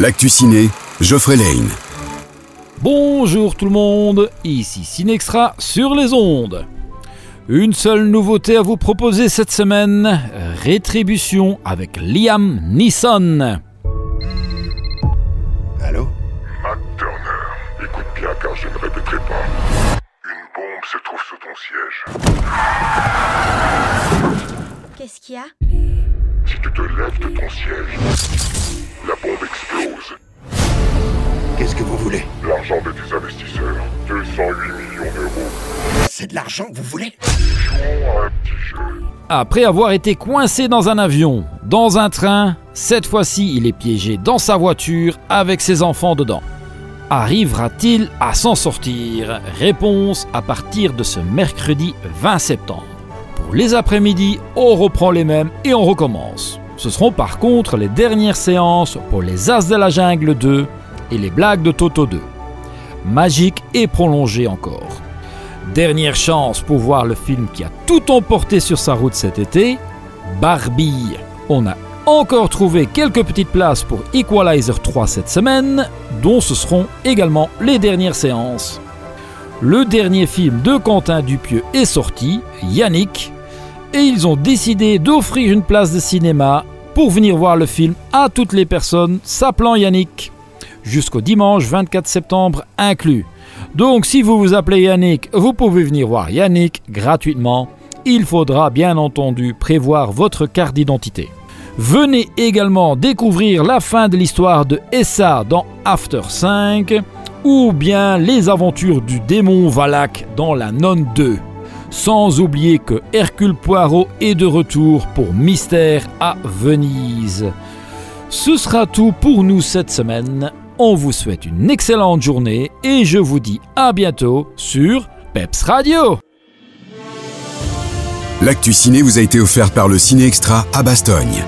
L'actu ciné, Geoffrey Lane. Bonjour tout le monde, ici Cinextra sur les ondes. Une seule nouveauté à vous proposer cette semaine, Rétribution avec Liam Neeson. Allô? Matt Turner, écoute bien car je ne répéterai pas. Une bombe se trouve sous ton siège. Qu'est-ce qu'il y a? Si tu te lèves de ton siège, la bombe explose. 208 millions d'euros. C'est de l'argent que vous voulez? Jouons à un petit jeu. Après avoir été coincé dans un avion, dans un train, cette fois-ci il est piégé dans sa voiture avec ses enfants dedans. Arrivera-t-il à s'en sortir? Réponse à partir de ce mercredi 20 septembre. Pour les après-midi, on reprend les mêmes et on recommence. Ce seront par contre les dernières séances pour les As de la Jungle 2 et les blagues de Toto 2. Magique et prolongé encore. Dernière chance pour voir le film qui a tout emporté sur sa route cet été, Barbie. On a encore trouvé quelques petites places pour Equalizer 3 cette semaine, dont ce seront également les dernières séances. Le dernier film de Quentin Dupieux est sorti, Yannick, et ils ont décidé d'offrir une place de cinéma pour venir voir le film à toutes les personnes s'appelant Yannick, jusqu'au dimanche 24 septembre inclus. Donc si vous vous appelez Yannick, vous pouvez venir voir Yannick gratuitement. Il faudra bien entendu prévoir votre carte d'identité. Venez également découvrir la fin de l'histoire de Essa dans After 5 ou bien les aventures du démon Valak dans La Nonne 2. Sans oublier que Hercule Poirot est de retour pour Mystère à Venise. Ce sera tout pour nous cette semaine. On vous souhaite une excellente journée et je vous dis à bientôt sur Peps Radio. L'actu ciné vous a été offert par le Ciné Extra à Bastogne.